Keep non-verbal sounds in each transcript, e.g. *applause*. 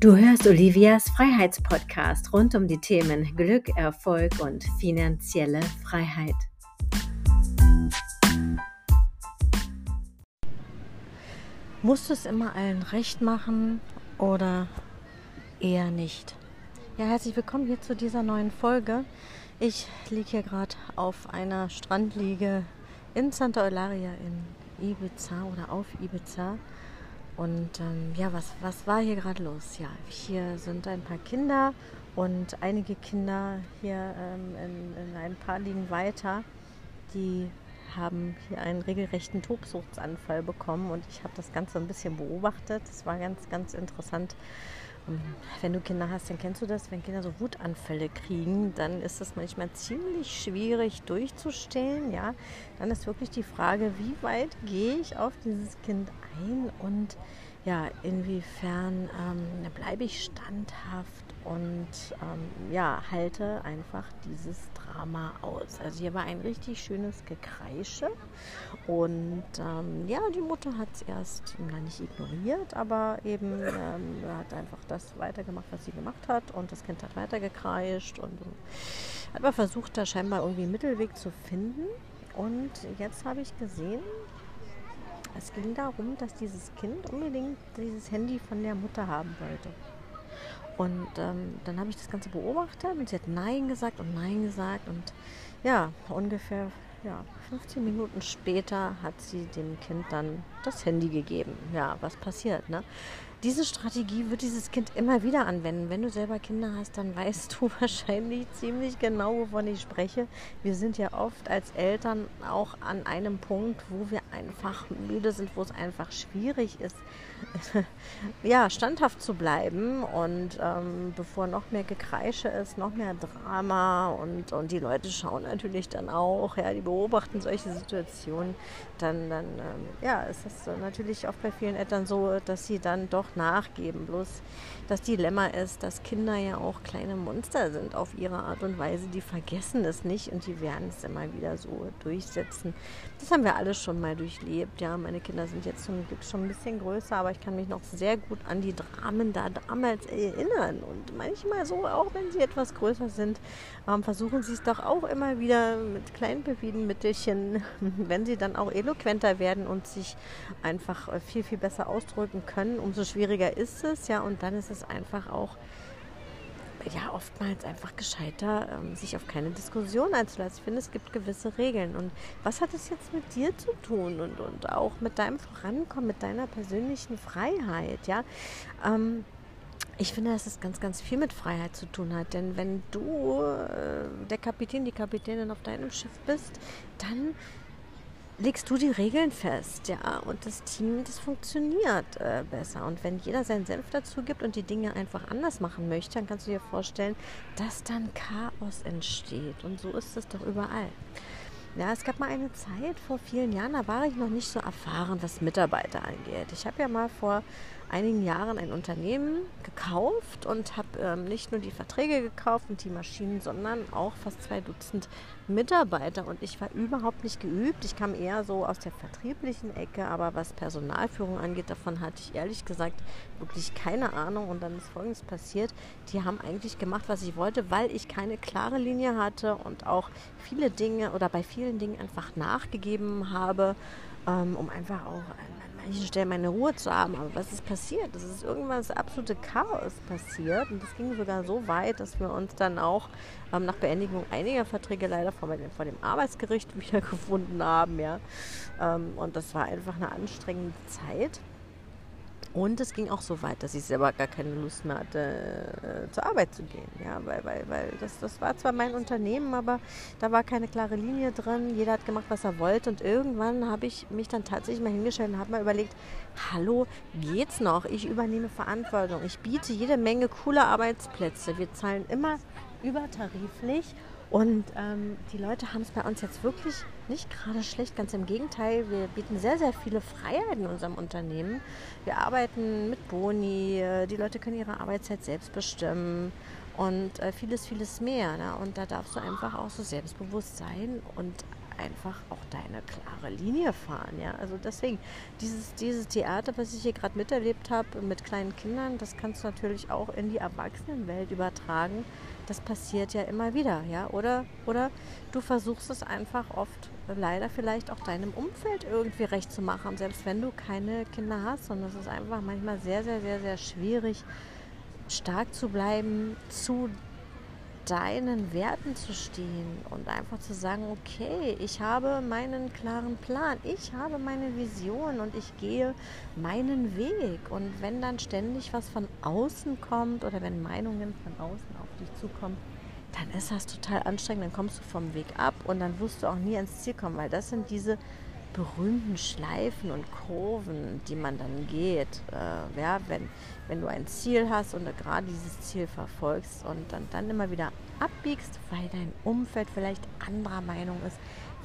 Du hörst Olivias Freiheitspodcast rund um die Themen Glück, Erfolg und finanzielle Freiheit. Musst du es immer allen recht machen oder eher nicht? Ja, herzlich willkommen hier zu dieser neuen Folge. Ich liege hier gerade auf einer Strandliege in Santa Eularia in Ibiza oder auf Ibiza und ähm, ja, was, was war hier gerade los? Ja, hier sind ein paar Kinder und einige Kinder hier ähm, in, in ein paar liegen weiter, die haben hier einen regelrechten Tobsuchtsanfall bekommen und ich habe das Ganze ein bisschen beobachtet. Es war ganz, ganz interessant wenn du Kinder hast, dann kennst du das. Wenn Kinder so Wutanfälle kriegen, dann ist es manchmal ziemlich schwierig durchzustellen. Ja, dann ist wirklich die Frage, wie weit gehe ich auf dieses Kind ein und ja, inwiefern ähm, bleibe ich standhaft und ähm, ja, halte einfach dieses Drama aus. Also hier war ein richtig schönes Gekreische und ähm, ja, die Mutter hat es erst na, nicht ignoriert, aber eben ähm, hat einfach das weitergemacht, was sie gemacht hat und das Kind hat weitergekreischt und hat aber versucht, da scheinbar irgendwie einen Mittelweg zu finden. Und jetzt habe ich gesehen, es ging darum, dass dieses Kind unbedingt dieses Handy von der Mutter haben wollte. Und ähm, dann habe ich das Ganze beobachtet und sie hat Nein gesagt und Nein gesagt. Und ja, ungefähr ja, 15 Minuten später hat sie dem Kind dann das Handy gegeben. Ja, was passiert, ne? Diese Strategie wird dieses Kind immer wieder anwenden. Wenn du selber Kinder hast, dann weißt *laughs* du wahrscheinlich ziemlich genau, wovon ich spreche. Wir sind ja oft als Eltern auch an einem Punkt, wo wir einfach müde sind, wo es einfach schwierig ist, *laughs* ja, standhaft zu bleiben. Und ähm, bevor noch mehr Gekreische ist, noch mehr Drama und, und die Leute schauen natürlich dann auch, ja, die beobachten solche Situationen, dann, dann ähm, ja, ist es natürlich oft bei vielen Eltern so, dass sie dann doch nachgeben. Bloß das Dilemma ist, dass Kinder ja auch kleine Monster sind auf ihre Art und Weise. Die vergessen es nicht und die werden es immer wieder so durchsetzen. Das haben wir alle schon mal durchlebt. Ja, meine Kinder sind jetzt zum Glück schon ein bisschen größer, aber ich kann mich noch sehr gut an die Dramen da damals erinnern. Und manchmal so, auch wenn sie etwas größer sind, ähm, versuchen sie es doch auch immer wieder mit kleinen Mittelchen, *laughs* wenn sie dann auch eloquenter werden und sich einfach äh, viel, viel besser ausdrücken können, umso schwieriger ist es. Ja, und dann ist es einfach auch ja oftmals einfach gescheiter, ähm, sich auf keine Diskussion einzulassen. Ich finde, es gibt gewisse Regeln. Und was hat es jetzt mit dir zu tun und, und auch mit deinem Vorankommen, mit deiner persönlichen Freiheit? Ja, ähm, ich finde, dass es ganz, ganz viel mit Freiheit zu tun hat. Denn wenn du äh, der Kapitän, die Kapitänin auf deinem Schiff bist, dann legst du die Regeln fest, ja, und das Team, das funktioniert äh, besser. Und wenn jeder seinen Senf dazu gibt und die Dinge einfach anders machen möchte, dann kannst du dir vorstellen, dass dann Chaos entsteht. Und so ist es doch überall. Ja, es gab mal eine Zeit vor vielen Jahren, da war ich noch nicht so erfahren, was Mitarbeiter angeht. Ich habe ja mal vor einigen Jahren ein Unternehmen gekauft und habe ähm, nicht nur die Verträge gekauft und die Maschinen, sondern auch fast zwei Dutzend Mitarbeiter. Und ich war überhaupt nicht geübt. Ich kam eher so aus der vertrieblichen Ecke, aber was Personalführung angeht, davon hatte ich ehrlich gesagt wirklich keine Ahnung. Und dann ist Folgendes passiert. Die haben eigentlich gemacht, was ich wollte, weil ich keine klare Linie hatte und auch viele Dinge oder bei vielen Dingen einfach nachgegeben habe, ähm, um einfach auch manchen Stellen meine Ruhe zu haben. Aber was ist passiert? Es ist irgendwas absolute Chaos passiert. Und das ging sogar so weit, dass wir uns dann auch ähm, nach Beendigung einiger Verträge leider vor, vor dem Arbeitsgericht *laughs* wiedergefunden haben. Ja. Ähm, und das war einfach eine anstrengende Zeit. Und es ging auch so weit, dass ich selber gar keine Lust mehr hatte, äh, zur Arbeit zu gehen. Ja, weil, weil, weil das, das war zwar mein Unternehmen, aber da war keine klare Linie drin. Jeder hat gemacht, was er wollte. Und irgendwann habe ich mich dann tatsächlich mal hingestellt und habe mal überlegt, hallo, geht's noch? Ich übernehme Verantwortung. Ich biete jede Menge cooler Arbeitsplätze. Wir zahlen immer übertariflich und ähm, die Leute haben es bei uns jetzt wirklich nicht gerade schlecht, ganz im Gegenteil. Wir bieten sehr, sehr viele Freiheiten in unserem Unternehmen. Wir arbeiten mit Boni, die Leute können ihre Arbeitszeit selbst bestimmen und äh, vieles, vieles mehr. Ne? Und da darfst du einfach auch so selbstbewusst sein und einfach auch deine klare Linie fahren. Ja? Also deswegen, dieses, dieses Theater, was ich hier gerade miterlebt habe mit kleinen Kindern, das kannst du natürlich auch in die Erwachsenenwelt übertragen. Das passiert ja immer wieder, ja. Oder, oder du versuchst es einfach oft leider vielleicht auch deinem Umfeld irgendwie recht zu machen, selbst wenn du keine Kinder hast. Und es ist einfach manchmal sehr, sehr, sehr, sehr schwierig, stark zu bleiben, zu deinen Werten zu stehen und einfach zu sagen, okay, ich habe meinen klaren Plan, ich habe meine Vision und ich gehe meinen Weg. Und wenn dann ständig was von außen kommt oder wenn Meinungen von außen auf dich zukommen, dann ist das total anstrengend, dann kommst du vom Weg ab und dann wirst du auch nie ans Ziel kommen, weil das sind diese berühmten Schleifen und Kurven, die man dann geht. Äh, ja, wenn, wenn du ein Ziel hast und gerade dieses Ziel verfolgst und dann, dann immer wieder abbiegst, weil dein Umfeld vielleicht anderer Meinung ist,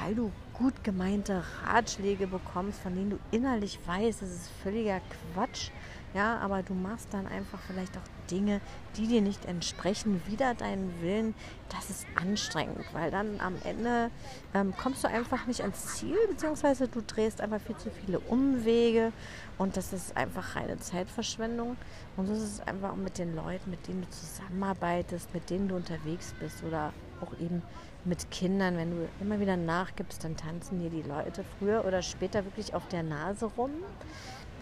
weil du gut gemeinte Ratschläge bekommst, von denen du innerlich weißt, es ist völliger Quatsch. Ja, aber du machst dann einfach vielleicht auch Dinge, die dir nicht entsprechen, wieder deinen Willen, das ist anstrengend, weil dann am Ende ähm, kommst du einfach nicht ans Ziel, beziehungsweise du drehst einfach viel zu viele Umwege und das ist einfach reine Zeitverschwendung. Und so ist es einfach mit den Leuten, mit denen du zusammenarbeitest, mit denen du unterwegs bist oder auch eben mit Kindern, wenn du immer wieder nachgibst, dann tanzen dir die Leute früher oder später wirklich auf der Nase rum.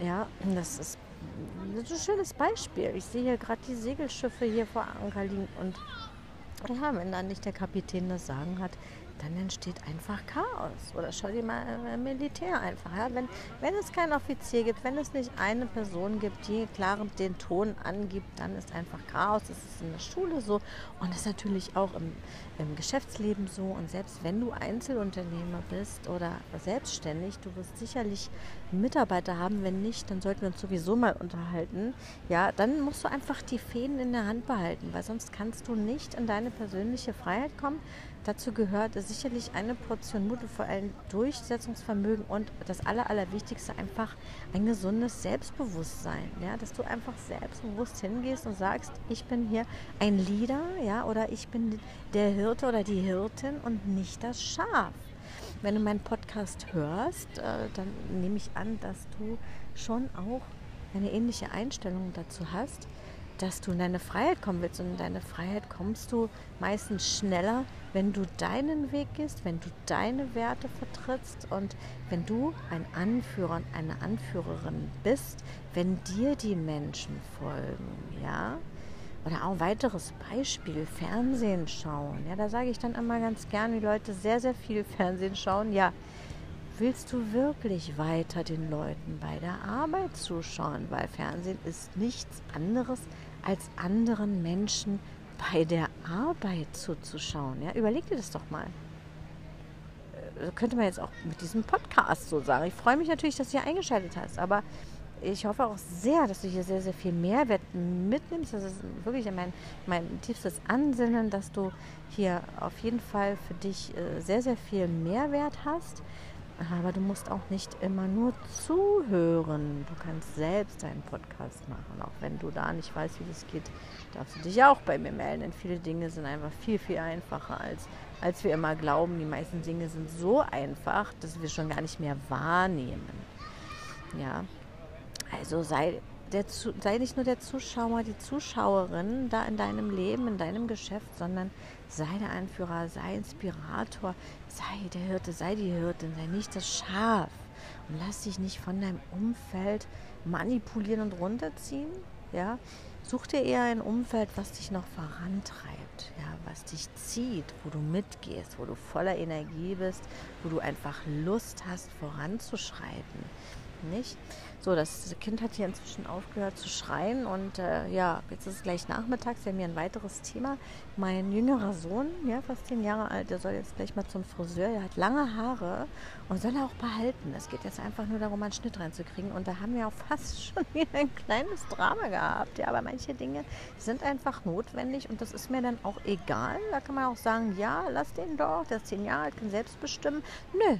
Ja, das ist das ist ein schönes Beispiel. Ich sehe hier gerade die Segelschiffe hier vor Anker liegen und ja, wenn dann nicht der Kapitän das Sagen hat, dann entsteht einfach Chaos. Oder schau dir mal äh, Militär einfach. Ja? Wenn, wenn es keinen Offizier gibt, wenn es nicht eine Person gibt, die klar den Ton angibt, dann ist einfach Chaos. Das ist in der Schule so und das ist natürlich auch im, im Geschäftsleben so. Und selbst wenn du Einzelunternehmer bist oder selbstständig, du wirst sicherlich Mitarbeiter haben. Wenn nicht, dann sollten wir uns sowieso mal unterhalten. Ja, dann musst du einfach die Fäden in der Hand behalten, weil sonst kannst du nicht in deine persönliche Freiheit kommen. Dazu gehört sicherlich eine Portion Mut und vor allem Durchsetzungsvermögen und das Aller, Allerwichtigste einfach ein gesundes Selbstbewusstsein. Ja? Dass du einfach selbstbewusst hingehst und sagst, ich bin hier ein Leader ja? oder ich bin der Hirte oder die Hirtin und nicht das Schaf. Wenn du meinen Podcast hörst, äh, dann nehme ich an, dass du schon auch eine ähnliche Einstellung dazu hast dass du in deine Freiheit kommen willst. Und in deine Freiheit kommst du meistens schneller, wenn du deinen Weg gehst, wenn du deine Werte vertrittst und wenn du ein Anführer und eine Anführerin bist, wenn dir die Menschen folgen, ja. Oder auch ein weiteres Beispiel, Fernsehen schauen. Ja, da sage ich dann immer ganz gern, wie Leute sehr, sehr viel *laughs* Fernsehen schauen. Ja, willst du wirklich weiter den Leuten bei der Arbeit zuschauen? Weil Fernsehen ist nichts anderes als anderen Menschen bei der Arbeit zuzuschauen. Ja? Überleg dir das doch mal. Das äh, könnte man jetzt auch mit diesem Podcast so sagen. Ich freue mich natürlich, dass du hier eingeschaltet hast, aber ich hoffe auch sehr, dass du hier sehr, sehr viel Mehrwert mitnimmst. Das ist wirklich mein, mein tiefstes Ansinnen, dass du hier auf jeden Fall für dich äh, sehr, sehr viel Mehrwert hast. Aber du musst auch nicht immer nur zuhören. Du kannst selbst einen Podcast machen. Auch wenn du da nicht weißt, wie das geht, darfst du dich auch bei mir melden. Denn viele Dinge sind einfach viel, viel einfacher, als, als wir immer glauben. Die meisten Dinge sind so einfach, dass wir schon gar nicht mehr wahrnehmen. Ja, also sei, der, sei nicht nur der Zuschauer, die Zuschauerin da in deinem Leben, in deinem Geschäft, sondern sei der Anführer, sei Inspirator, sei der Hirte, sei die Hirtin, sei nicht das Schaf und lass dich nicht von deinem Umfeld manipulieren und runterziehen. Ja, such dir eher ein Umfeld, was dich noch vorantreibt, ja, was dich zieht, wo du mitgehst, wo du voller Energie bist, wo du einfach Lust hast, voranzuschreiten nicht. So, das Kind hat hier inzwischen aufgehört zu schreien und äh, ja, jetzt ist es gleich nachmittags. Wir haben hier ein weiteres Thema. Mein jüngerer Sohn, ja, fast zehn Jahre alt, der soll jetzt gleich mal zum Friseur. Er hat lange Haare und soll er auch behalten. Es geht jetzt einfach nur darum, einen Schnitt reinzukriegen und da haben wir auch fast *laughs* schon wieder ein kleines Drama gehabt. Ja, aber manche Dinge sind einfach notwendig und das ist mir dann auch egal. Da kann man auch sagen, ja, lass den doch, der ist zehn Jahre alt, kann selbst bestimmen. Nö,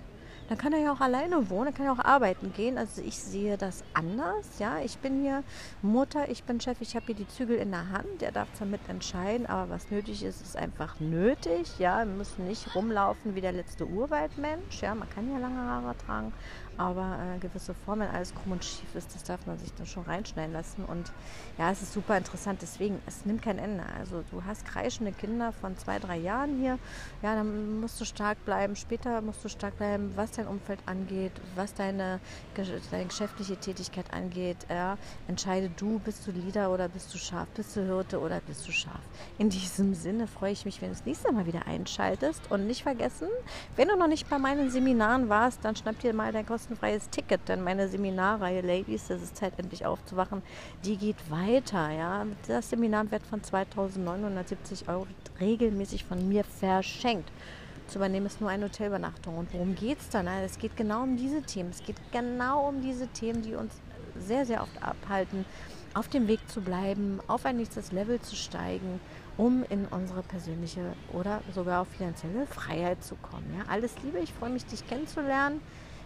dann kann er ja auch alleine wohnen, dann kann er auch arbeiten gehen. Also ich sehe das anders. Ja, ich bin hier Mutter, ich bin Chef, ich habe hier die Zügel in der Hand. Der darf zwar mitentscheiden, aber was nötig ist, ist einfach nötig. Ja, wir müssen nicht rumlaufen wie der letzte Urwaldmensch. Ja, man kann ja lange Haare tragen, aber äh, gewisse Formen, alles krumm und schief ist, das darf man sich dann schon reinschneiden lassen. Und ja, es ist super interessant. Deswegen, es nimmt kein Ende. Also du hast kreischende Kinder von zwei, drei Jahren hier. Ja, dann musst du stark bleiben. Später musst du stark bleiben, was dein Umfeld angeht, was deine, deine geschäftliche Tätigkeit angeht. Ja, entscheide du, bist du Leader oder bist du Schaf, bist du Hirte oder bist du Schaf. In diesem Sinne freue ich mich, wenn du das nächste Mal wieder einschaltest. Und nicht vergessen, wenn du noch nicht bei meinen Seminaren warst, dann schnapp dir mal dein kostenfreies Ticket, denn meine Seminarreihe Ladies, das ist Zeit endlich aufzuwachen, die geht weiter. Ja, das Seminar wird von 2.970 Euro regelmäßig von mir verschenkt zu übernehmen, ist nur eine Hotelübernachtung. Und worum geht es dann? Es geht genau um diese Themen. Es geht genau um diese Themen, die uns sehr, sehr oft abhalten, auf dem Weg zu bleiben, auf ein nächstes Level zu steigen, um in unsere persönliche oder sogar auf finanzielle Freiheit zu kommen. Ja, alles Liebe, ich freue mich, dich kennenzulernen.